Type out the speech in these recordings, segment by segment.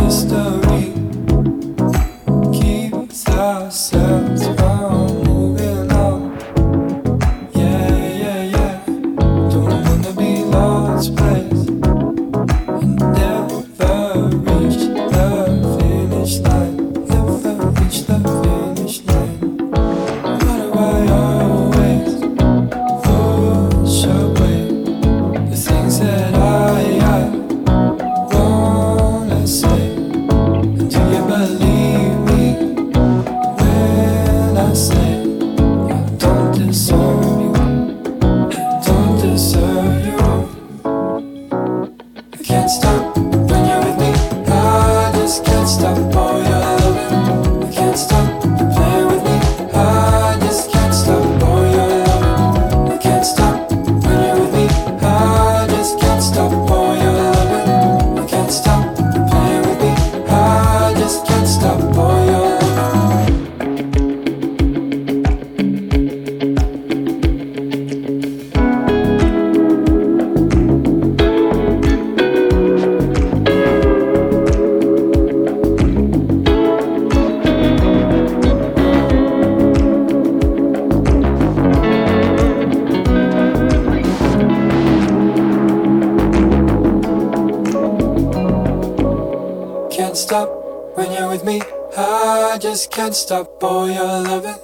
history. Can't stop all your loving.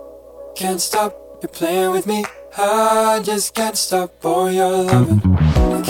Can't stop you playing with me. I just can't stop all your loving.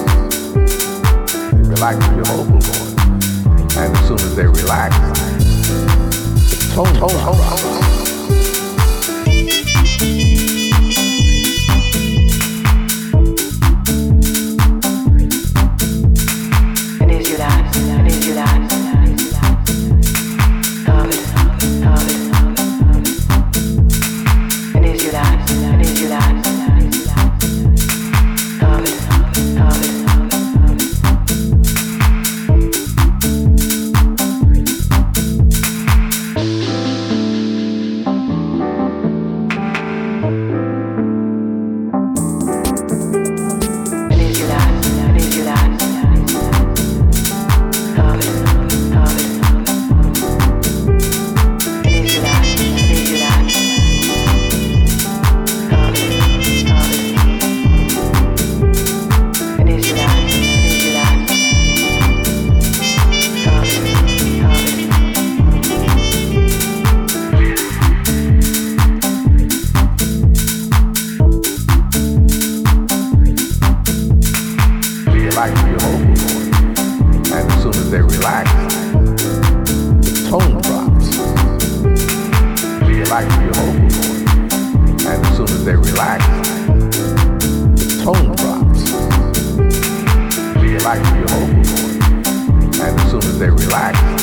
Like to get vocal going. And as soon as they relax, the tone drops. They like you. And as soon as they relax, the tone drops. You like. And as soon as they relax, the tone drops. You like. And as soon as they relax,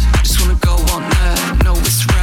drops. They like to get vocal going. And